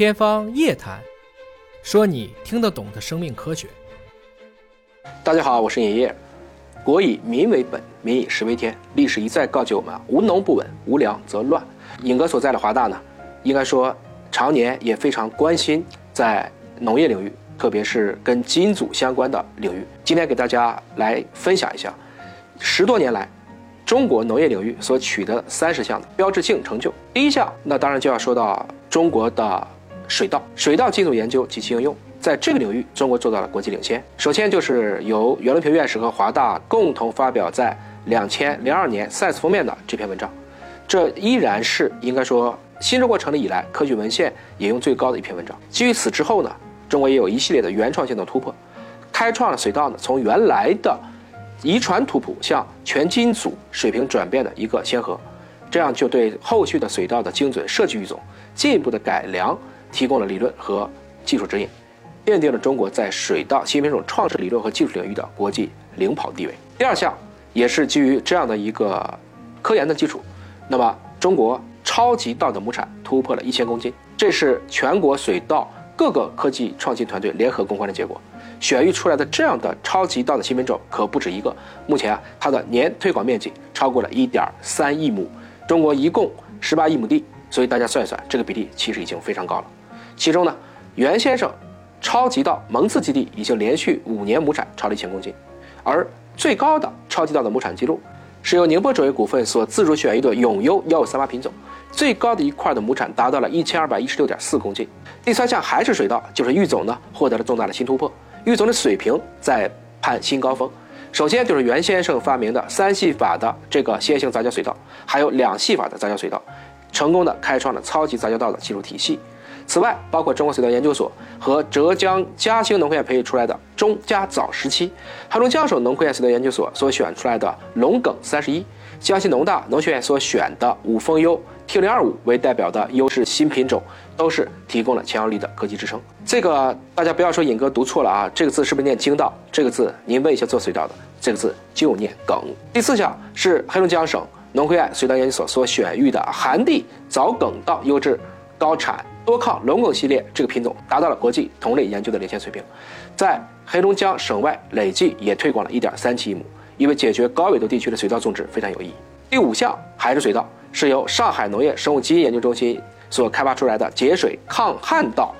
天方夜谭，说你听得懂的生命科学。大家好，我是尹烨。国以民为本，民以食为天。历史一再告诫我们：无农不稳，无粮则乱。尹哥所在的华大呢，应该说常年也非常关心在农业领域，特别是跟基因组相关的领域。今天给大家来分享一下十多年来中国农业领域所取得的三十项的标志性成就。第一项，那当然就要说到中国的水稻、水稻基础研究及其应用。在这个领域，中国做到了国际领先。首先就是由袁隆平院士和华大共同发表在两千零二年《Science》封面的这篇文章，这依然是应该说新中国成立以来科学文献引用最高的一篇文章。基于此之后呢，中国也有一系列的原创性的突破，开创了水稻呢从原来的遗传图谱向全基因组水平转变的一个先河，这样就对后续的水稻的精准设计育种、进一步的改良提供了理论和技术指引。奠定了中国在水稻新品种创制理论和技术领域的国际领跑地位。第二项也是基于这样的一个科研的基础，那么中国超级稻的亩产突破了一千公斤，这是全国水稻各个科技创新团队联合攻关的结果。选育出来的这样的超级稻的新品种可不止一个，目前啊，它的年推广面积超过了一点三亿亩，中国一共十八亿亩地，所以大家算一算，这个比例其实已经非常高了。其中呢，袁先生。超级稻蒙自基地已经连续五年亩产超了一千公斤，而最高的超级稻的亩产记录是由宁波种业股份所自主选育的永优幺五三八品种，最高的一块的亩产达到了一千二百一十六点四公斤。第三项还是水稻，就是育种呢获得了重大的新突破，育种的水平在攀新高峰。首先就是袁先生发明的三系法的这个线性杂交水稻，还有两系法的杂交水稻，成功的开创了超级杂交稻的技术体系。此外，包括中国水稻研究所和浙江嘉兴农科院培育出来的中加早时期，黑龙江省农科院水稻研究所所选出来的龙梗三十一，江西农大农学院所选的五丰优 T 零二五为代表的优势新品种，都是提供了强有力的科技支撑。这个大家不要说尹哥读错了啊，这个字是不是念京稻？这个字您问一下做水稻的，这个字就念梗。第四项是黑龙江省农科院水稻研究所所选育的寒地早梗稻优质高产。多抗龙梗系列这个品种达到了国际同类研究的领先水平，在黑龙江省外累计也推广了一点三七亿亩，因为解决高纬度地区的水稻种植非常有意义。第五项还是水稻，是由上海农业生物基因研究中心所开发出来的节水抗旱稻，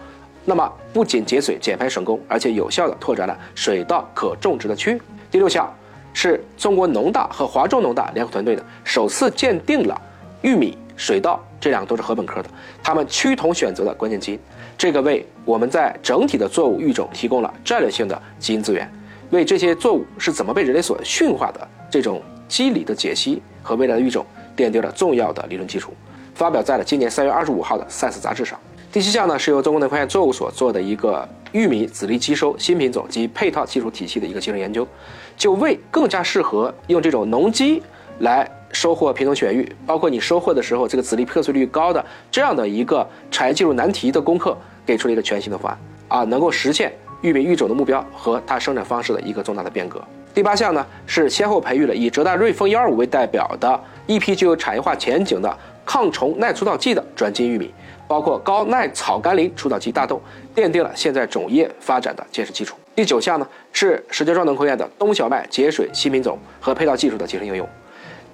那么不仅节水减排省工，而且有效的拓展了水稻可种植的区域。第六项是中国农大和华中农大联合团队的首次鉴定了玉米。水稻这两个都是禾本科的，它们趋同选择的关键基因，这个为我们在整体的作物育种提供了战略性的基因资源，为这些作物是怎么被人类所驯化的这种机理的解析和未来的育种奠定了重要的理论基础，发表在了今年三月二十五号的《Science》杂志上。第七项呢是由中国农科院作物所做的一个玉米籽粒吸收新品种及配套技术体系的一个技术研究，就为更加适合用这种农机来。收获品种选育，包括你收获的时候这个籽粒破碎率高的这样的一个产业技术难题的攻克，给出了一个全新的方案啊，能够实现玉米育种的目标和它生产方式的一个重大的变革。第八项呢是先后培育了以浙大瑞丰幺二五为代表的一批具有产业化前景的抗虫耐除草剂的转基因玉米，包括高耐草甘膦除草剂大豆，奠定了现在种业发展的坚实基础。第九项呢是石家庄农科院的冬小麦节水新品种和配套技术的集成应用。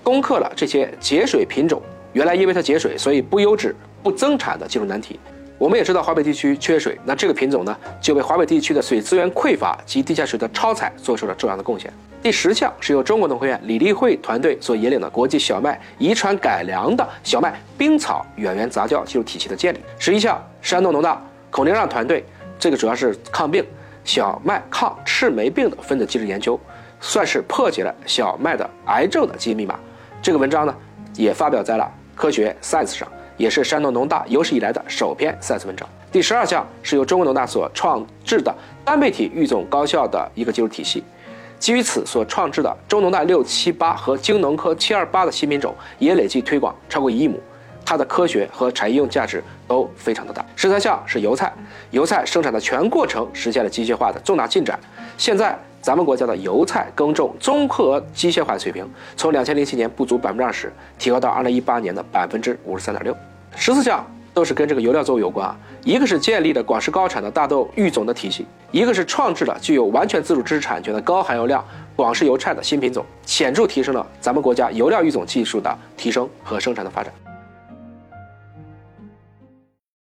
攻克了这些节水品种，原来因为它节水，所以不优质、不增产的技术难题。我们也知道华北地区缺水，那这个品种呢，就为华北地区的水资源匮乏及地下水的超采做出了重要的贡献。第十项是由中国农科院李立慧团队所引领的国际小麦遗传改良的小麦冰草远源杂交技术体系的建立。十一项，山东农大孔令让团队，这个主要是抗病小麦抗赤霉病的分子机制研究，算是破解了小麦的癌症的基因密码。这个文章呢，也发表在了《科学 Science》上，也是山东农大有史以来的首篇 Science 文章。第十二项是由中国农大所创制的单倍体育种高效的一个技术体系，基于此所创制的中农大六七八和京农科七二八的新品种也累计推广超过一亿亩，它的科学和产业应用价值都非常的大。十三项是油菜，油菜生产的全过程实现了机械化的重大进展，现在。咱们国家的油菜耕种综合机械化水平，从两千零七年不足百分之二十，提高到二零一八年的百分之五十三点六。十四项都是跟这个油料作物有关啊。一个是建立了广式高产的大豆育种的体系，一个是创制了具有完全自主知识产权的高含油量广式油菜的新品种，显著提升了咱们国家油料育种技术的提升和生产的发展。